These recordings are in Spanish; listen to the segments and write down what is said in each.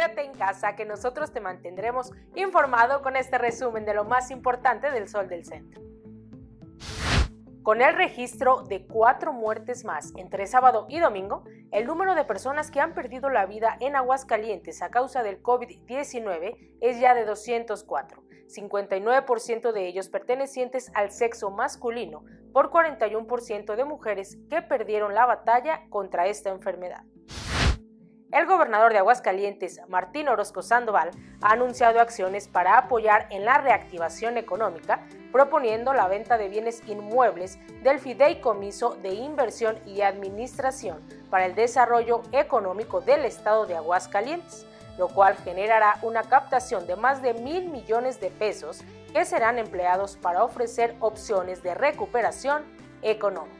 Quédate en casa que nosotros te mantendremos informado con este resumen de lo más importante del Sol del Centro. Con el registro de cuatro muertes más entre sábado y domingo, el número de personas que han perdido la vida en Aguascalientes a causa del COVID-19 es ya de 204, 59% de ellos pertenecientes al sexo masculino, por 41% de mujeres que perdieron la batalla contra esta enfermedad. El gobernador de Aguascalientes, Martín Orozco Sandoval, ha anunciado acciones para apoyar en la reactivación económica, proponiendo la venta de bienes inmuebles del Fideicomiso de Inversión y Administración para el Desarrollo Económico del Estado de Aguascalientes, lo cual generará una captación de más de mil millones de pesos que serán empleados para ofrecer opciones de recuperación económica.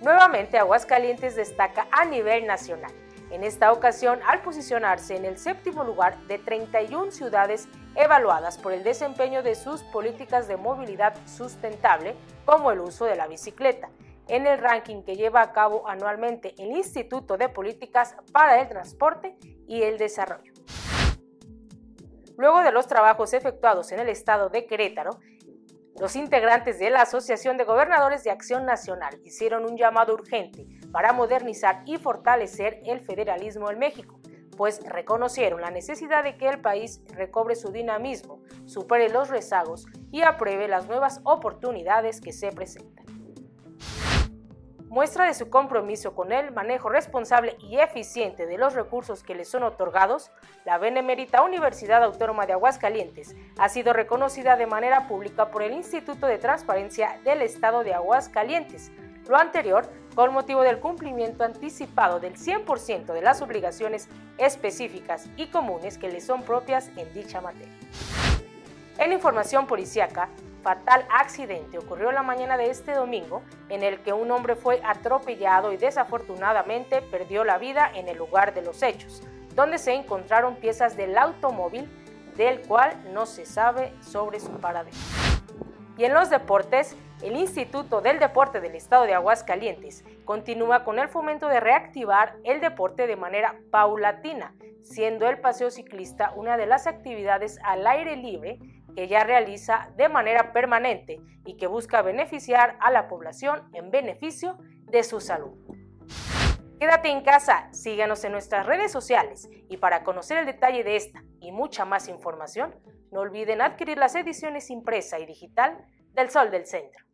Nuevamente Aguascalientes destaca a nivel nacional, en esta ocasión al posicionarse en el séptimo lugar de 31 ciudades evaluadas por el desempeño de sus políticas de movilidad sustentable como el uso de la bicicleta, en el ranking que lleva a cabo anualmente el Instituto de Políticas para el Transporte y el Desarrollo. Luego de los trabajos efectuados en el estado de Querétaro, los integrantes de la Asociación de Gobernadores de Acción Nacional hicieron un llamado urgente para modernizar y fortalecer el federalismo en México, pues reconocieron la necesidad de que el país recobre su dinamismo, supere los rezagos y apruebe las nuevas oportunidades que se presentan muestra de su compromiso con el manejo responsable y eficiente de los recursos que le son otorgados, la Benemérita Universidad Autónoma de Aguascalientes ha sido reconocida de manera pública por el Instituto de Transparencia del Estado de Aguascalientes. Lo anterior con motivo del cumplimiento anticipado del 100% de las obligaciones específicas y comunes que le son propias en dicha materia. En información policiaca, fatal accidente ocurrió la mañana de este domingo en el que un hombre fue atropellado y desafortunadamente perdió la vida en el lugar de los hechos, donde se encontraron piezas del automóvil del cual no se sabe sobre su paradero. Y en los deportes, el Instituto del Deporte del Estado de Aguascalientes continúa con el fomento de reactivar el deporte de manera paulatina, siendo el paseo ciclista una de las actividades al aire libre que ya realiza de manera permanente y que busca beneficiar a la población en beneficio de su salud. Quédate en casa, síganos en nuestras redes sociales y para conocer el detalle de esta y mucha más información, no olviden adquirir las ediciones impresa y digital del Sol del Centro.